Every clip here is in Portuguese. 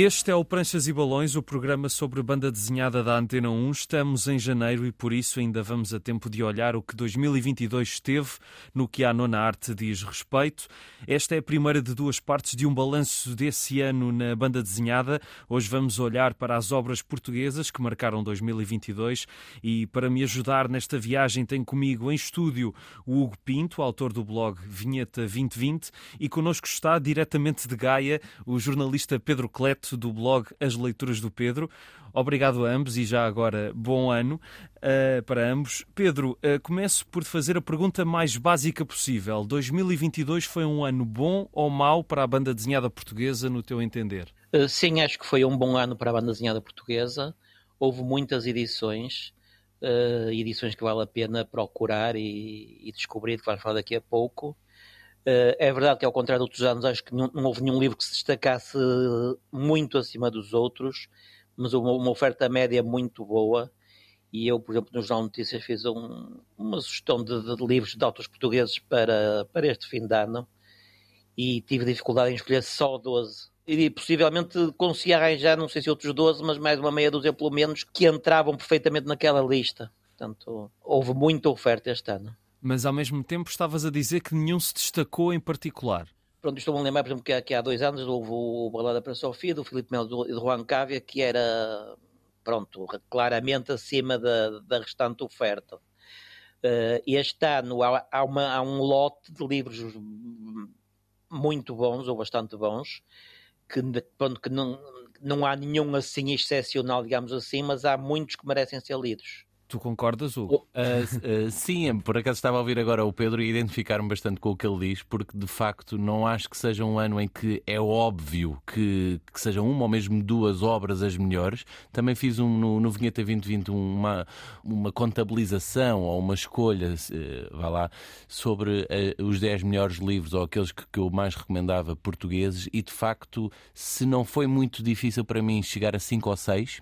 Este é o Pranchas e Balões, o programa sobre banda desenhada da Antena 1. Estamos em janeiro e por isso ainda vamos a tempo de olhar o que 2022 esteve no que à nona arte diz respeito. Esta é a primeira de duas partes de um balanço desse ano na banda desenhada. Hoje vamos olhar para as obras portuguesas que marcaram 2022 e para me ajudar nesta viagem tem comigo em estúdio o Hugo Pinto, autor do blog Vinheta 2020 e connosco está diretamente de Gaia o jornalista Pedro Cleto do blog As Leituras do Pedro. Obrigado a ambos e já agora bom ano uh, para ambos. Pedro, uh, começo por fazer a pergunta mais básica possível. 2022 foi um ano bom ou mau para a banda desenhada portuguesa, no teu entender? Uh, sim, acho que foi um bom ano para a banda desenhada portuguesa. Houve muitas edições, edições que vale a pena procurar e, e descobrir, que vamos falar daqui a pouco. Uh, é verdade que, ao contrário de outros anos, acho que não, não, houve nenhum livro que se destacasse muito acima dos outros, mas uma, uma oferta média muito boa. E eu, por exemplo, no Jornal Notícias fiz um, uma sugestão de, de, livros de autores portugueses para, para este fim de ano e tive dificuldade em escolher só 12. E possivelmente consegui arranjar, não sei se outros 12, mas mais uma meia dúzia pelo menos, que entravam perfeitamente naquela lista. Portanto, houve muita oferta este ano. Mas ao mesmo tempo estavas a dizer que nenhum se destacou em particular. Pronto, estou-me a lembrar, por exemplo, que, que há dois anos houve o Balada para Sofia, do Filipe Melo e do Juan Cávia, que era, pronto, claramente acima da, da restante oferta. Uh, este ano há, há, uma, há um lote de livros muito bons, ou bastante bons, que, pronto, que não, não há nenhum assim excepcional, digamos assim, mas há muitos que merecem ser lidos. Tu concordas, Hugo? Uh, uh, sim, por acaso estava a ouvir agora o Pedro e identificar-me bastante com o que ele diz, porque de facto não acho que seja um ano em que é óbvio que, que sejam uma ou mesmo duas obras as melhores. Também fiz um, no, no Vinheta 2020 uma, uma contabilização ou uma escolha, uh, vá lá, sobre uh, os 10 melhores livros ou aqueles que, que eu mais recomendava portugueses e de facto, se não foi muito difícil para mim chegar a 5 ou 6,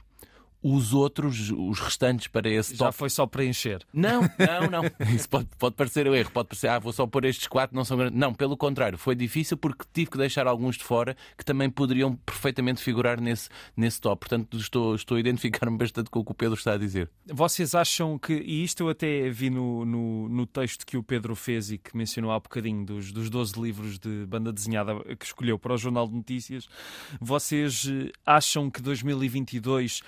os outros, os restantes para esse Já top. foi só preencher. Não, não, não. Isso pode, pode parecer um erro. Pode parecer, ah, vou só pôr estes quatro, não são grandes. Não, pelo contrário, foi difícil porque tive que deixar alguns de fora que também poderiam perfeitamente figurar nesse, nesse top. Portanto, estou, estou a identificar-me bastante com o que o Pedro está a dizer. Vocês acham que, e isto eu até vi no, no, no texto que o Pedro fez e que mencionou há bocadinho dos, dos 12 livros de banda desenhada que escolheu para o Jornal de Notícias, vocês eh, acham que 2022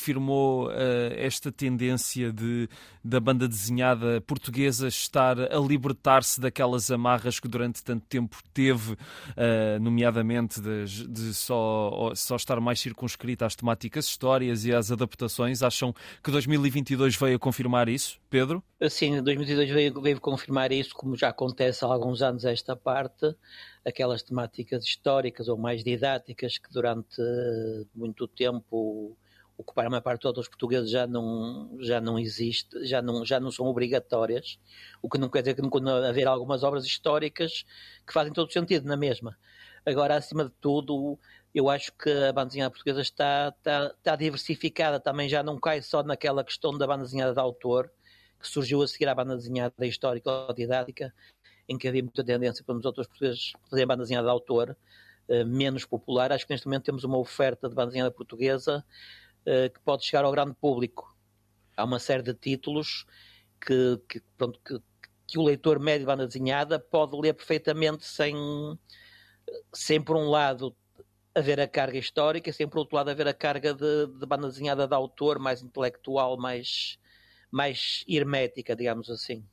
confirmou uh, esta tendência de, da banda desenhada portuguesa estar a libertar-se daquelas amarras que durante tanto tempo teve, uh, nomeadamente de, de, só, só estar mais circunscrita às temáticas histórias e às adaptações. Acham que 2022 veio a confirmar isso, Pedro? Sim, 2022 veio, veio confirmar isso, como já acontece há alguns anos esta parte, aquelas temáticas históricas ou mais didáticas que durante muito tempo ocupar a maior parte dos portugueses já não, já não existe, já não, já não são obrigatórias, o que não quer dizer que não quando haver algumas obras históricas que fazem todo sentido na mesma. Agora, acima de tudo, eu acho que a bandezinha portuguesa está, está, está diversificada, também já não cai só naquela questão da bandezinha de autor, que surgiu a seguir à bandezinha histórica ou didática, em que havia muita tendência para os outros portugueses fazerem bandezinha de autor, eh, menos popular. Acho que neste momento temos uma oferta de bandezinha portuguesa uh, que pode chegar ao grande público. Há uma série de títulos que, que, pronto, que, que o leitor médio de banda desenhada pode ler perfeitamente sem, sem por um lado haver a carga histórica, sem por outro lado haver a carga de, de banda desenhada de autor mais intelectual, mais, mais hermética, digamos assim.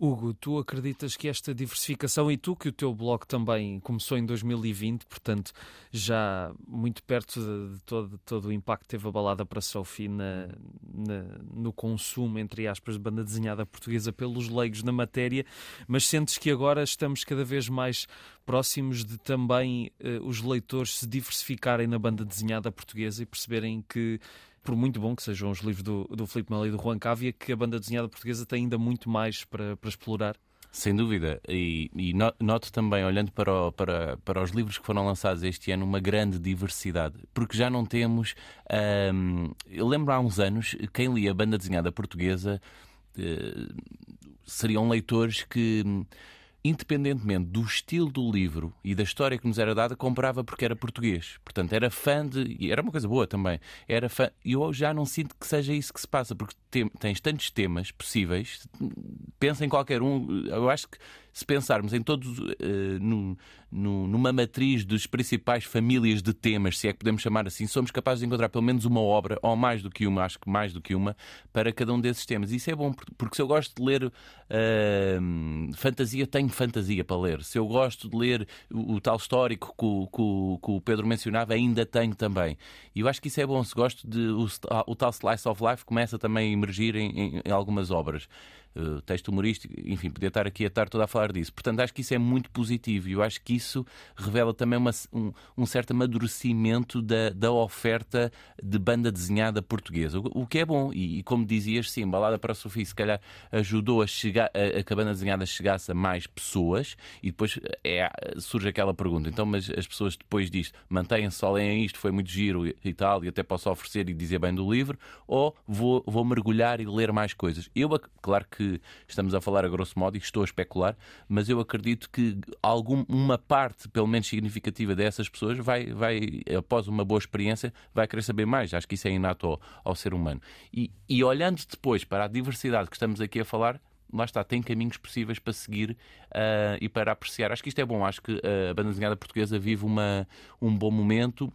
Hugo, tu acreditas que esta diversificação, e tu que o teu blog também começou em 2020, portanto, já muito perto de, de todo, todo o impacto que teve a balada para Sophie na, na, no consumo, entre aspas, de banda desenhada portuguesa pelos leigos na matéria, mas sentes que agora estamos cada vez mais próximos de também uh, os leitores se diversificarem na banda desenhada portuguesa e perceberem que por muito bom que sejam os livros do, do Filipe Melo e do Juan Cávia, que a banda desenhada portuguesa tem ainda muito mais para, para explorar. Sem dúvida, e, e noto também, olhando para, o, para, para os livros que foram lançados este ano, uma grande diversidade, porque já não temos. Hum, eu lembro há uns anos, quem lia a banda desenhada portuguesa uh, seriam leitores que independentemente do estilo do livro e da história que nos era dada, comprava porque era português. Portanto, era fã de. E era uma coisa boa também. Era fã. E eu já não sinto que seja isso que se passa, porque tens tantos temas possíveis. Pensa em qualquer um. Eu acho que se pensarmos em todos, uh, no, no, numa matriz das principais famílias de temas, se é que podemos chamar assim, somos capazes de encontrar pelo menos uma obra, ou mais do que uma, acho que mais do que uma, para cada um desses temas. Isso é bom, porque se eu gosto de ler uh, fantasia, tenho fantasia para ler. Se eu gosto de ler o, o tal histórico que o, que, o, Pedro mencionava, ainda tenho também. E eu acho que isso é bom. Se gosto de. O, o tal Slice of Life começa também a emergir em, em, em algumas obras. Uh, texto humorístico, enfim, podia estar aqui a estar toda a falar disso. Portanto, acho que isso é muito positivo e eu acho que isso revela também uma, um, um, certo amadurecimento da, da oferta de banda desenhada portuguesa, o, o que é bom. E, e, como dizias, sim, Balada para a Sofia se calhar ajudou a, chegar, a, a que a banda desenhada chegasse a mais pessoas e depois é, surge aquela pergunta: então, mas as pessoas depois disto mantêm-se só leem isto, foi muito giro e tal, e até posso oferecer e dizer bem do livro, ou vou, vou mergulhar e ler mais coisas? Eu, claro que que estamos a falar a grosso modo e estou a especular, mas eu acredito que algum, uma parte, pelo menos significativa, dessas pessoas vai, vai, após uma boa experiência, vai querer saber mais. Acho que isso é inato ao, ao ser humano. E, e olhando depois para a diversidade que estamos aqui a falar, lá está, tem caminhos possíveis para seguir uh, e para apreciar. Acho que isto é bom, acho que a banda desenhada portuguesa vive uma, um bom momento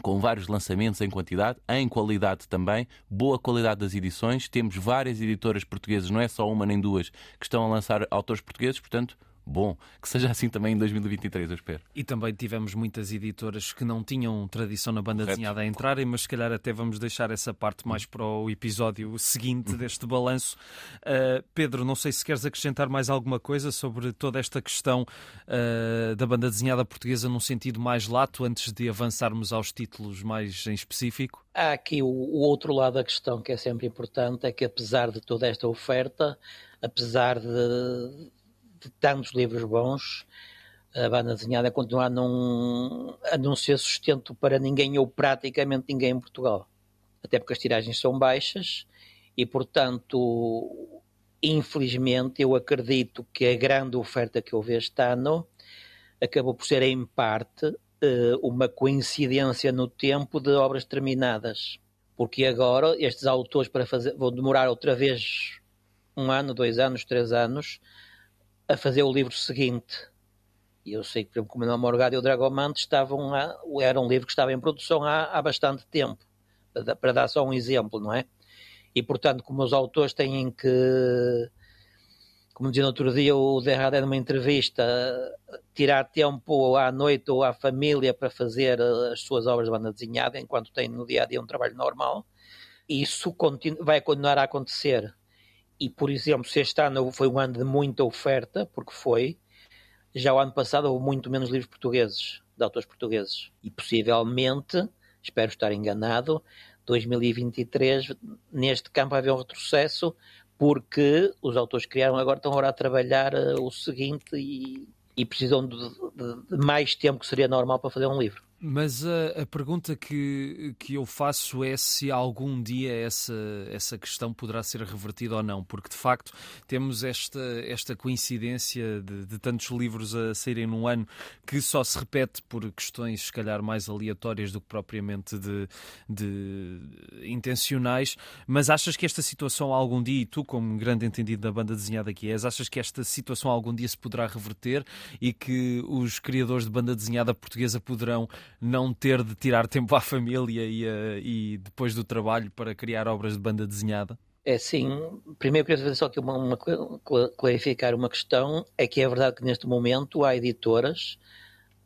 com vários lançamentos em quantidade, em qualidade também, boa qualidade das edições. Temos várias editoras portuguesas, não é só uma nem duas, que estão a lançar autores portugueses, portanto, bom. Que seja assim também em 2023, eu espero. E também tivemos muitas editoras que não tinham tradição na banda Correto. desenhada a entrarem, mas se calhar até vamos deixar essa parte mais para o episódio seguinte deste balanço. Uh, Pedro, não sei se queres acrescentar mais alguma coisa sobre toda esta questão uh, da banda desenhada portuguesa num sentido mais lato, antes de avançarmos aos títulos mais em específico? Há aqui o, o outro lado da questão que é sempre importante, é que apesar de toda esta oferta, apesar de de tantos livros bons, a banda desenhada continua a não, a não ser sustento para ninguém ou praticamente ninguém em Portugal. Até porque as tiragens são baixas e, portanto, infelizmente, eu acredito que a grande oferta que houve este ano acabou por ser, em parte, eh, uma coincidência no tempo de obras terminadas. Porque agora estes autores para fazer vão demorar outra vez um ano, dois anos, três anos a fazer o livro seguinte. E eu sei que, por exemplo, o Morgado e o Dragomante estavam a, era um livro que estava em produção há, há bastante tempo, para, para, dar só um exemplo, não é? E, portanto, como os autores têm que, como dizia no outro dia o Derrada numa entrevista, tirar tempo à noite ou à família para fazer as suas obras de banda desenhada, enquanto têm no dia a dia um trabalho normal, isso vai continuar a acontecer e, por exemplo, se este ano foi um ano de muita oferta, porque foi, já o ano passado houve muito menos livros portugueses, de autores portugueses. E possivelmente, espero estar enganado, 2023, neste campo vai haver um retrocesso, porque os autores criaram agora estão agora a trabalhar uh, o seguinte e, e precisam de, de, de mais tempo que seria normal para fazer um livro. Mas a, a, pergunta que, que eu faço é se algum dia essa, essa questão poderá ser revertida ou não, porque de facto temos esta, esta coincidência de, de tantos livros a saírem num ano que só se repete por questões, se calhar, mais aleatórias do que propriamente de, de intencionais. Mas achas que esta situação algum dia, e tu, como grande entendido da banda desenhada que és, achas que esta situação algum dia se poderá reverter e que os criadores de banda desenhada portuguesa poderão não ter de tirar tempo à família e, uh, e depois do trabalho para criar obras de banda desenhada? É sim. Primeiro queria fazer só aqui uma, uma, clarificar uma questão. É que é verdade que neste momento há editoras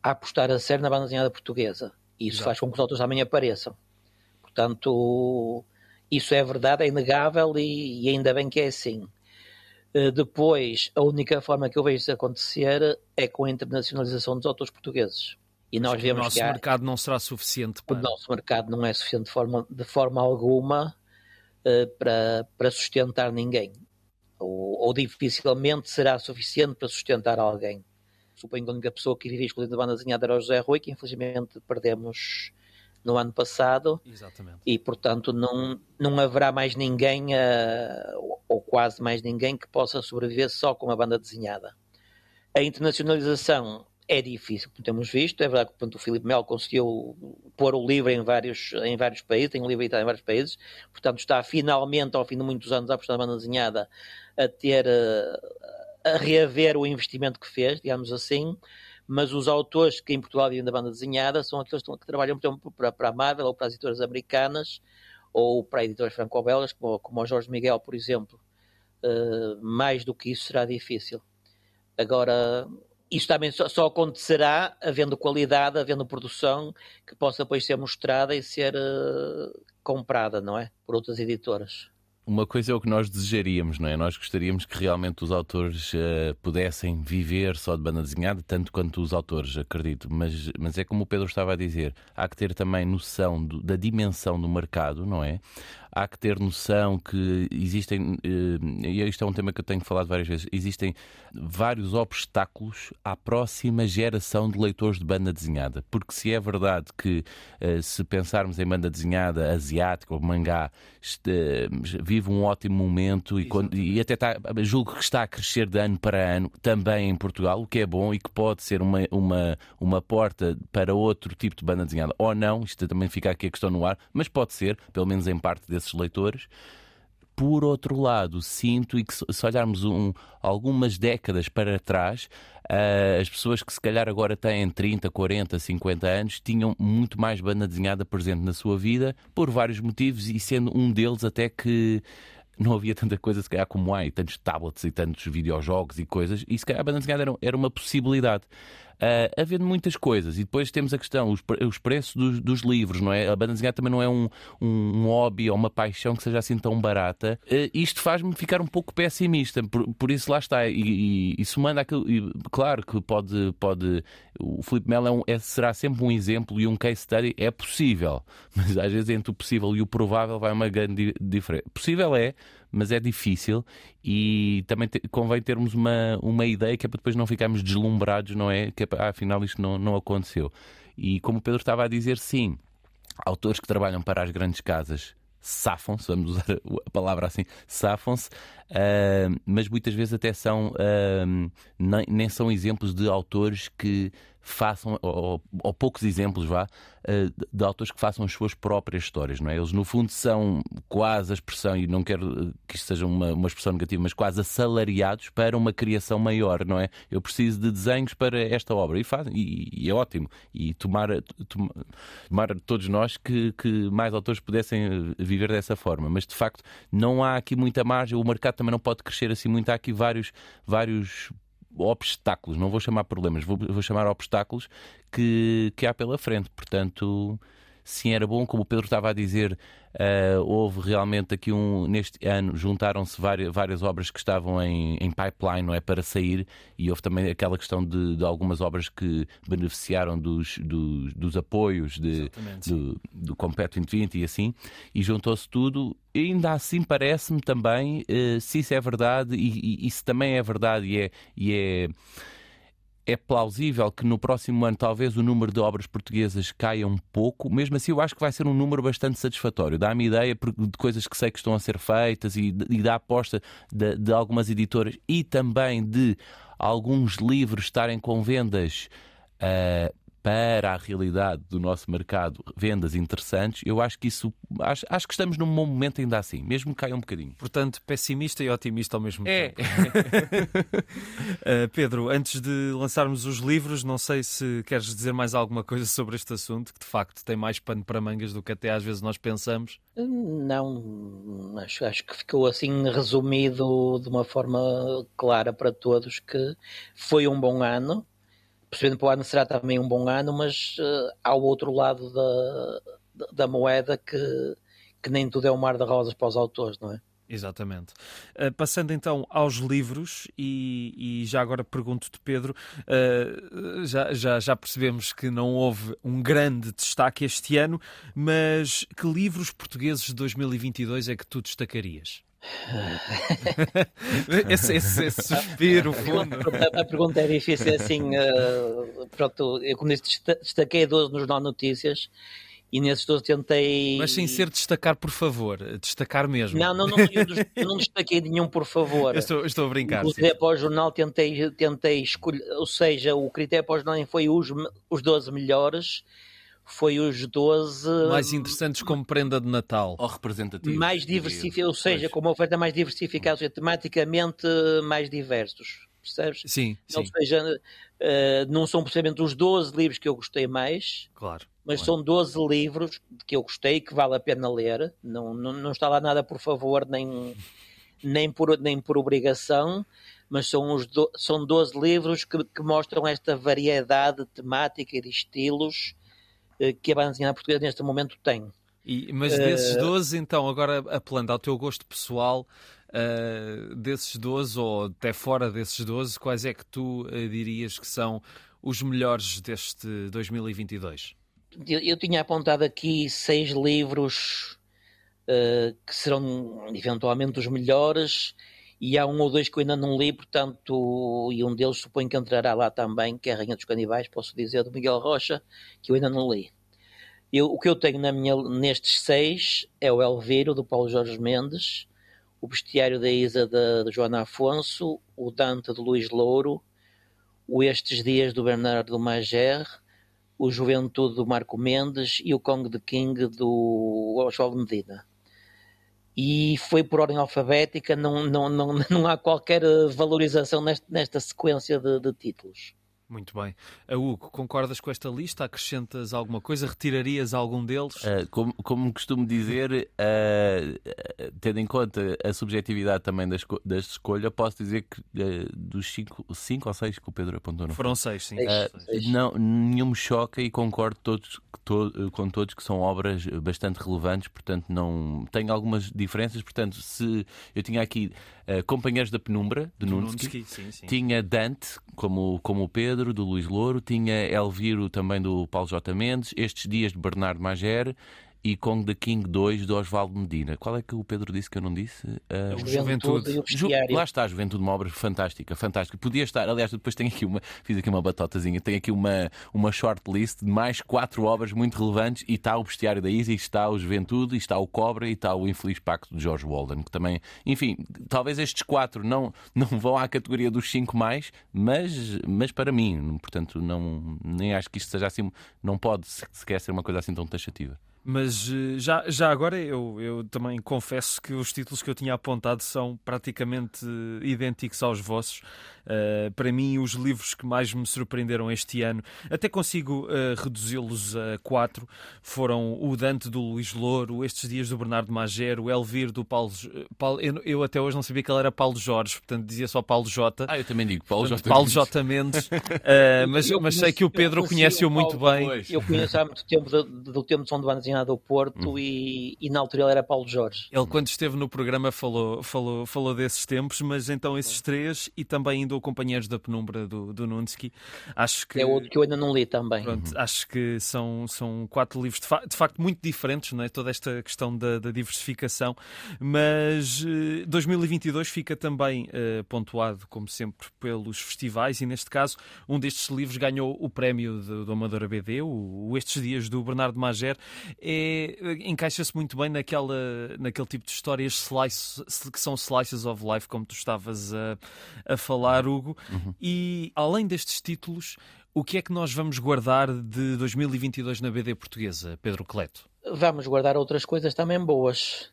a apostar a sério na banda desenhada portuguesa. E isso Exato. faz com que os autores também apareçam. Portanto, isso é verdade, é inegável e, e ainda bem que é assim. Uh, depois, a única forma que eu vejo isso acontecer é com a internacionalização dos autores portugueses. E nós vemos o nosso que há... mercado não será suficiente para... O nosso mercado não é suficiente de forma, de forma alguma uh, para, para sustentar ninguém. Ou, ou, dificilmente será suficiente para sustentar alguém. Suponho que a única pessoa que vivia exclusiva da banda desenhada era o José Rui, que infelizmente perdemos no ano passado. Exatamente. E, portanto, não, não haverá mais ninguém, uh, ou quase mais ninguém, que possa sobreviver só com a banda desenhada. A internacionalização é difícil, como temos visto. É verdade que portanto, o Filipe Melo conseguiu pôr o livro em vários, em vários países, tem o livro em vários países, portanto está finalmente, ao fim de muitos anos, a apostar na banda desenhada, a ter, eh, a reaver o investimento que fez, digamos assim, mas os autores que em Portugal vivem da banda desenhada são aqueles que trabalham, por exemplo, para, para a Marvel ou para as editoras americanas ou para editoras franco-belgas, como, como o Jorge Miguel, por exemplo. Uh, mais do que isso será difícil. Agora, isso também só, só, acontecerá havendo qualidade, havendo produção que possa depois ser mostrada e ser uh, comprada, não é? Por outras editoras. Uma coisa é o que nós desejaríamos, não é? Nós gostaríamos que realmente os autores uh, pudessem viver só de banda desenhada, tanto quanto os autores, acredito. Mas, mas é como o Pedro estava a dizer, há que ter também noção do, da dimensão do mercado, não é? há que ter noção que existem, eh, e isto é um tema que eu tenho falado várias vezes, existem vários obstáculos à próxima geração de leitores de banda desenhada. Porque se é verdade que eh, se pensarmos em banda desenhada asiática ou mangá, eh, vive um ótimo momento e, quando, e até está, julgo que está a crescer de ano para ano também em Portugal, o que é bom e que pode ser uma, uma, uma porta para outro tipo de banda desenhada. Ou não, isto também fica aqui a questão no ar, mas pode ser, pelo menos em parte desses leitores. Por outro lado, sinto e que se olharmos um, algumas décadas para trás, uh, as pessoas que se calhar agora têm 30, 40, 50 anos tinham muito mais banda desenhada presente na sua vida por vários motivos e sendo um deles até que não havia tanta coisa se calhar como há, e tantos tablets e tantos videojogos e coisas, e se calhar a banda desenhada era, era uma possibilidade uh, havendo muitas coisas. E depois temos a questão, os, os preços dos, dos, livros, não é? A banda desenhada também não é um, um, hobby ou uma paixão que seja assim tão barata. Uh, isto faz-me ficar um pouco pessimista, por, por isso lá está. E, e, isso manda aquilo. E, claro que pode. pode o Filipe Melo é um, é, será sempre um exemplo e um case study. É possível, mas às vezes entre o possível e o provável vai uma grande diferença. Possível é, mas é difícil e também te, convém termos uma, uma ideia que é para depois não ficarmos deslumbrados, não é? Que é para, ah, afinal isto não, não aconteceu. E como o Pedro estava a dizer, sim, autores que trabalham para as grandes casas safam-se, vamos usar a palavra assim, safam-se, uh, mas muitas vezes até são, uh, nem, nem, são exemplos de autores que façam, ou, ou poucos exemplos, vá, eh, de autores que façam as suas próprias histórias, não é? Eles, no fundo, são quase a expressão, e não quero que isto seja uma, uma expressão negativa, mas quase assalariados para uma criação maior, não é? Eu preciso de desenhos para esta obra, e fazem, e, e é ótimo. E tomar, tomar, todos nós que, que mais autores pudessem viver dessa forma, mas de facto não há aqui muita margem, o mercado também não pode crescer assim muito, há aqui vários, vários obstáculos, não vou chamar problemas, vou, vou chamar obstáculos que, que há pela frente. Portanto, sim, era bom, como o Pedro estava a dizer, Uh, houve realmente aqui um. Neste ano juntaram-se várias, várias obras que estavam em, em, pipeline, não é? Para sair, e houve também aquela questão de, de algumas obras que beneficiaram dos, dos, dos apoios de, do, do Compete 2020 e assim, e juntou-se tudo. Ainda assim parece-me também, uh, se isso é verdade, e, e, isso também é verdade, e é. E é é plausível que no próximo ano talvez o número de obras portuguesas caia um pouco. Mesmo assim, eu acho que vai ser um número bastante satisfatório. Dá-me ideia de coisas que sei que estão a ser feitas e, e da aposta de, de algumas editoras e também de alguns livros estarem com vendas uh, para a realidade do nosso mercado vendas interessantes, eu acho que isso acho, acho que estamos num bom momento ainda assim, mesmo que caia um bocadinho. Portanto, pessimista e otimista ao mesmo é. tempo. uh, Pedro, antes de lançarmos os livros, não sei se queres dizer mais alguma coisa sobre este assunto, que de facto tem mais pano para mangas do que até às vezes nós pensamos. Não, acho, acho que ficou assim resumido de uma forma clara para todos que foi um bom ano percebendo para o ano será também um bom ano, mas uh, há o outro lado da, da moeda que, que nem tudo é um mar de rosas para os autores, não é? Exatamente. Uh, passando então aos livros, e, e já agora pergunto-te, Pedro, uh, já, já, já percebemos que não houve um grande destaque este ano, mas que livros portugueses de 2022 é que tu destacarias? esse, esse, esse suspiro fundo. A, a, pergunta é difícil, assim, uh, pronto, eu como disse, destaquei 12 nos Não Notícias e nesses 12 tentei. Mas sem ser destacar, por favor, destacar mesmo. Não, não, não, eu não destaquei nenhum, por favor. Eu estou, estou a brincar. O critério para o jornal tentei, tentei escolher, ou seja, o critério para o jornal foi os, os 12 melhores, foi os 12 mais interessantes como prenda de Natal. Ou representativos. Mais diversificados, ou seja, pois. com uma oferta mais diversificada, ou seja, tematicamente mais diversos. Percebes? Sim, Ou sim. seja, uh, não são precisamente os 12 livros que eu gostei mais, claro, mas claro. são 12 livros que eu gostei que vale a pena ler. Não, não, não está lá nada por favor, nem, nem, por, nem por obrigação, mas são, os do, são 12 livros que, que mostram esta variedade temática e de estilos uh, que a banda desenhada portuguesa neste momento tem. E, mas desses 12, então, agora apelando ao teu gosto pessoal, uh, desses 12 ou até fora desses 12, quais é que tu uh, dirias que são os melhores deste 2022? Eu, eu tinha apontado aqui seis livros uh, que serão eventualmente os melhores e há um ou dois que eu ainda não li, portanto, e um deles suponho que entrará lá também, que é a Rainha dos Canibais, posso dizer, do Miguel Rocha, que eu ainda não li. Eu, o que eu tenho na minha, nestes seis é o Elviro, do Paulo Jorge Mendes, o Bestiário da Isa, de, de Joana Afonso, o Dante, de Luís Louro, o Estes Dias, do Bernardo Mager, o Juventude, do Marco Mendes e o Kong the King, do Oswaldo Medina. E foi por ordem alfabética, não, não, não, não há qualquer valorização nesta, nesta sequência de, de títulos. Muito bem. Uh, Hugo, concordas com esta lista? Acrescentas alguma coisa? Retirarias algum deles? Uh, como, como costumo dizer, uh, tendo em conta a subjetividade também da, esco da escolha, posso dizer que dos cinco, cinco ou seis que o Pedro apontou. Não Foram seis, sim. Seis. Não, nenhum me choca e concordo todos, to com todos que são obras bastante relevantes, portanto não tenho algumas diferenças. Portanto, se eu tinha aqui Companheiros da Penumbra, de Nunsky, tinha Dante, como, como o Pedro, do Luís Louro, tinha Elviro também do Paulo J. Mendes, estes dias de Bernardo Mager e Kong the King 2 do Oswaldo Medina. Qual é que o Pedro disse que eu não disse? Uh, Juventude. Ju lá está a Juventude, uma obra fantástica, fantástica. Podia estar, aliás, depois tenho aqui uma, fiz aqui uma batotazinha, tenho aqui uma, uma shortlist de mais quatro obras muito relevantes e está o Bestiário da Isa, e está o Juventude, e está o Cobra e está o Infeliz Pacto de George Walden, que também, enfim, talvez estes quatro não, não vão à categoria dos cinco mais, mas, mas para mim, portanto, não, nem acho que isto seja assim, não pode sequer ser uma coisa assim tão taxativa. Mas já, já agora eu, eu também confesso que os títulos que eu tinha apontado são praticamente idênticos aos vossos. Uh, para mim, os livros que mais me surpreenderam este ano, até consigo uh, reduzi-los a quatro, foram o Dante do Luís Louro, Estes Dias do Bernardo Mager, o Elvir do Paulo. Paulo eu, eu, até hoje não sabia que ele era Paulo Jorge, portanto dizia só Paulo J. Ah, eu também digo Paulo portanto, J. Paulo J. Mendes. uh, mas, mas sei que o Pedro conhece-o muito bem. Eu conheço há muito tempo do, do tempo de São Banda Do Porto hum. e, e, na altura ele era Paulo Jorge. Ele, quando esteve no programa, falou, falou, falou desses tempos, mas então esses três e também ainda o Companheiros da Penumbra do, do Nunsky. Acho que. É outro que eu ainda não li também. Pronto, uhum. Acho que são, são quatro livros de, fa de, facto muito diferentes, não é? Toda esta questão da, da diversificação, mas uh, 2022 fica também uh, pontuado, como sempre, pelos festivais e neste caso, um destes livros ganhou o prémio do, do Amadora BD, o, o Estes Dias do Bernardo Mager. É, encaixa-se muito bem naquela, naquele tipo de histórias slice, que são slices of life, como tu estavas a, a falar, Hugo. Uhum. E além destes títulos, o que é que nós vamos guardar de 2022 na BD portuguesa, Pedro Cleto? Vamos guardar outras coisas também boas.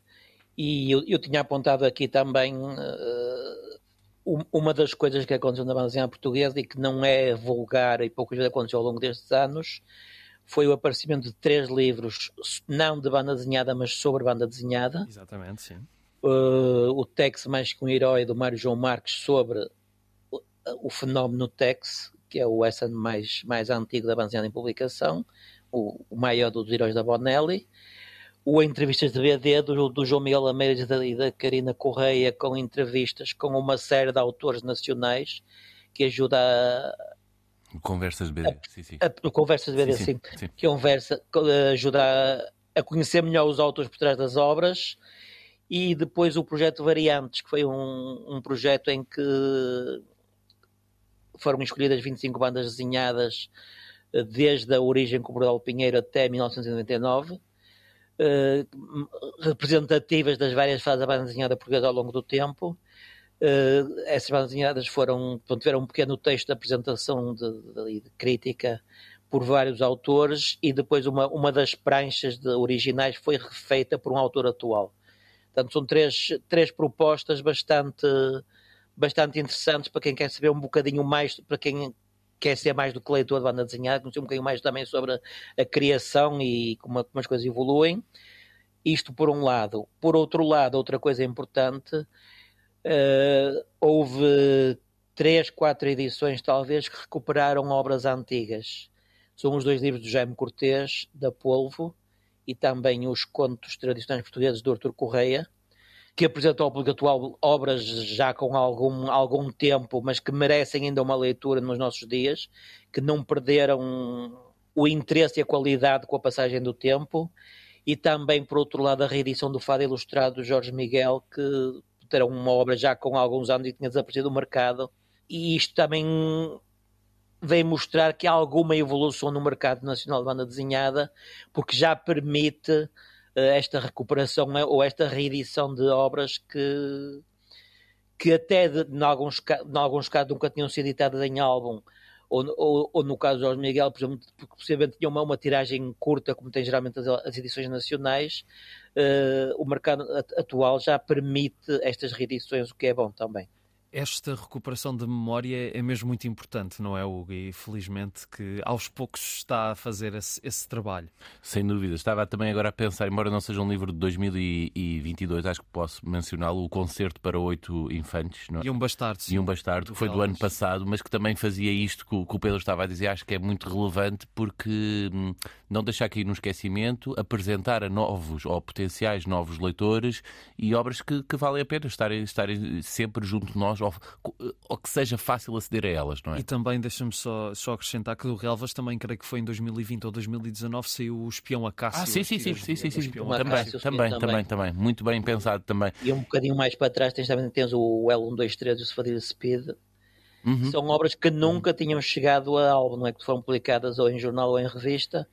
E eu, eu tinha apontado aqui também uh, uma das coisas que aconteceu na banda portuguesa e que não é vulgar e poucas vezes aconteceu ao longo destes anos, foi o aparecimento de três livros, não de banda desenhada, mas sobre banda desenhada. Exatamente, sim. Uh, o Tex Mais que um Herói, do Mário João Marques, sobre o, o fenómeno Tex, que é o Essen mais, mais antigo da banda desenhada em publicação, o, o maior dos heróis da Bonelli. O Entrevistas de BD, do, do João Miguel Ameiras e da, e da Karina Correia, com entrevistas com uma série de autores nacionais que ajuda a, Conversas BD, a, sim, sim. A, conversas BD, sim, sim, sim. que conversa, ajuda a, a, conhecer melhor os autores por trás das obras e depois o projeto Variantes, que foi um, um projeto em que foram escolhidas 25 bandas desenhadas desde a origem com o Bordal Pinheiro até 1999, eh, representativas das várias fases da banda desenhada portuguesa ao longo do tempo. Uh, essas bandas desenhadas foram, tiveram um pequeno texto de apresentação de, de, de, crítica por vários autores e depois uma, uma das pranchas de, originais foi refeita por um autor atual. Portanto, são três, três propostas bastante, bastante interessantes para quem quer saber um bocadinho mais, para quem quer ser mais do que leitor de banda desenhada, conhecer um bocadinho mais também sobre a, a criação e como, como, as coisas evoluem. Isto por um lado. Por outro lado, outra coisa importante, uh, houve três, quatro edições talvez que recuperaram obras antigas. São os dois livros do Jaime Cortês, da Polvo, e também os contos tradicionais portugueses do Artur Correia, que apresentam ao público atual obras já com algum, algum tempo, mas que merecem ainda uma leitura nos nossos dias, que não perderam o interesse e a qualidade com a passagem do tempo, e também, por outro lado, a reedição do Fado Ilustrado do Jorge Miguel, que era uma obra já com alguns anos e tinha desaparecido do mercado, e isto também vem mostrar que há alguma evolução no mercado nacional de banda desenhada, porque já permite eh, esta recuperação né, ou esta reedição de obras que, que até de, em, alguns, em alguns casos nunca tinham sido editadas em álbum, ou, ou, ou, no caso de Jorge Miguel, por exemplo, porque possivelmente tinha uma, uma tiragem curta, como tem geralmente as, as edições nacionais, uh, o mercado atual já permite estas reedições, o que é bom também. Esta recuperação de memória é mesmo muito importante, não é, Hugo? E felizmente que aos poucos está a fazer esse, esse, trabalho. Sem dúvida. Estava também agora a pensar, embora não seja um livro de 2022, acho que posso mencioná-lo, o Concerto para Oito Infantes. Não é? E um Bastardo. Sim, e um Bastardo, que foi do ano passado, mas que também fazia isto que o, que o Pedro estava a dizer. Acho que é muito relevante porque hum, não deixar aqui no esquecimento, apresentar a novos ou potenciais novos leitores e obras que, que valem a pena estarem, estarem sempre junto de nós ou, ou que seja fácil aceder a elas, não é? E também deixa-me só, só acrescentar que do Relvas também creio que foi em 2020 ou 2019 saiu o Espião Acácio. Ah, sim, sim, sim, sim, sim, sim. Também, Acácio, também, também, também, também, muito bem pensado também. E um bocadinho mais para trás tens também tens o L123 e o Sefadilha Speed. Uhum. São obras que nunca tinham chegado a álbum, não é? Que foram publicadas ou em jornal ou em revista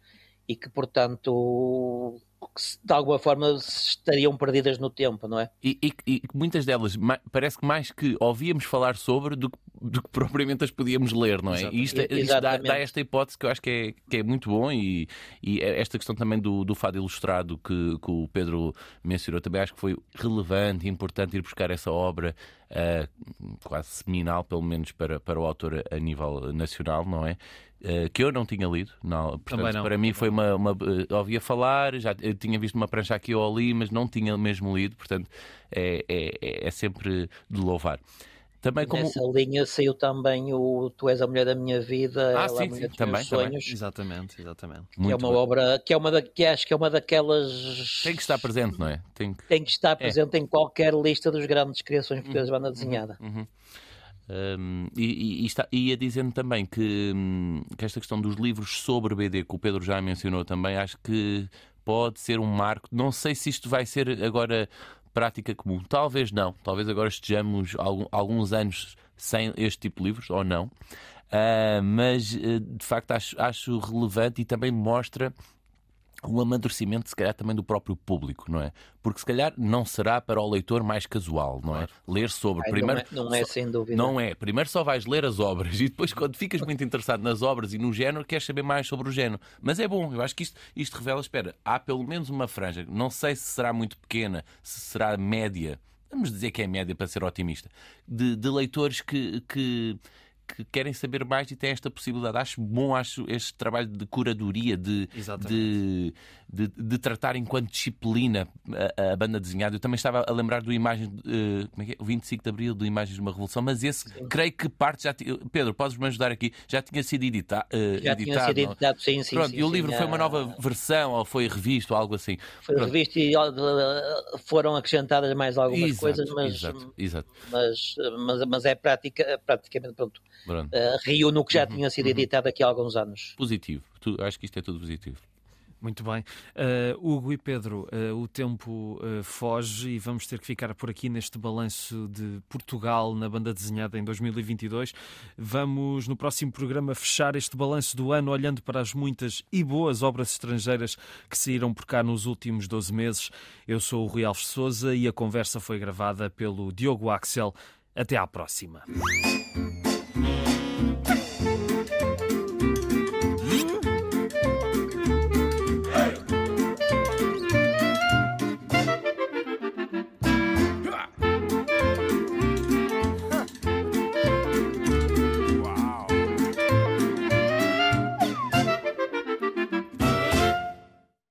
e que, portanto, de alguma forma estariam perdidas no tempo, não é? E, e, e muitas delas parece que mais que ouvíamos falar sobre do que, do que propriamente as podíamos ler, não é? E isto, isto dá, dá, esta hipótese que eu acho que é, que é muito bom e, e esta questão também do, do fado ilustrado que, que o Pedro mencionou também acho que foi relevante e importante ir buscar essa obra uh, quase seminal, pelo menos para, para o autor a nível nacional, não é? Uh, que eu não tinha lido. Não, portanto, não. para mim foi uma. uma uh, ouvia falar, já tinha visto uma prancha aqui ou ali, mas não tinha mesmo lido, portanto é, é, é sempre de louvar. Também como... Nessa linha saiu também o Tu és a mulher da minha vida, ah, sim, sim. Também, sonhos. Também. Exatamente, exatamente. Que Muito é uma bem. obra que é uma da, que acho que é uma daquelas tem que estar presente, não é? Tem que, Tem que estar é. presente é. em qualquer lista dos grandes criações portuguesas de banda uhum, desenhada. Uhum. uhum. Um, e, e, está, e ia dizendo também que, hum, que esta questão dos livros sobre BD, que o Pedro já mencionou também, acho que pode ser um marco. Não sei se isto vai ser agora prática comum. Talvez não. Talvez agora estejamos alguns anos sem este tipo de livros, ou não. Uh, mas, uh, de facto, acho, acho relevante e também mostra um amadurecimento, se calhar, também do próprio público, não é? Porque se calhar não será para o leitor mais casual, não é? Ler sobre. Ai, primeiro, não, é, não é sem dúvida. Não é. Primeiro só vais ler as obras e depois, quando ficas muito interessado nas obras e no género, queres saber mais sobre o género. Mas é bom, eu acho que isto, isto revela, espera, há pelo menos uma franja, não sei se será muito pequena, se será média, vamos dizer que é média para ser otimista, de, de leitores que, que que querem saber mais e têm esta possibilidade. Acho bom, acho este trabalho de curadoria, de, de, de, de, tratar enquanto disciplina a, a, banda desenhada. Eu também estava a lembrar do imagem, uh, como é que é? o 25 de Abril, do Imagens de uma Revolução, mas esse sim. creio que parte já. Pedro, podes-me ajudar aqui? Já tinha sido edita, uh, já editado. Tinha sido editado, sim, sim. Pronto, sim, e o livro foi uma nova versão ou foi revisto ou algo assim? Foi Pronto. revisto e foram acrescentadas mais algumas exato, coisas, mas, exato, exato. Mas, mas, mas é prática, praticamente pronto. Uh, reúne o que já uhum, tinha sido uhum. editado aqui há alguns anos. Positivo. Tu, acho que isto é tudo positivo. Muito bem. Uh, Hugo e Pedro, uh, o tempo uh, foge e vamos ter que ficar por aqui neste balanço de Portugal na banda desenhada em 2022. Vamos, no próximo programa, fechar este balanço do ano olhando para as muitas e boas obras estrangeiras que saíram por cá nos últimos 12 meses. Eu sou o Rui Alves Souza e a conversa foi gravada pelo Diogo Axel. Até à próxima.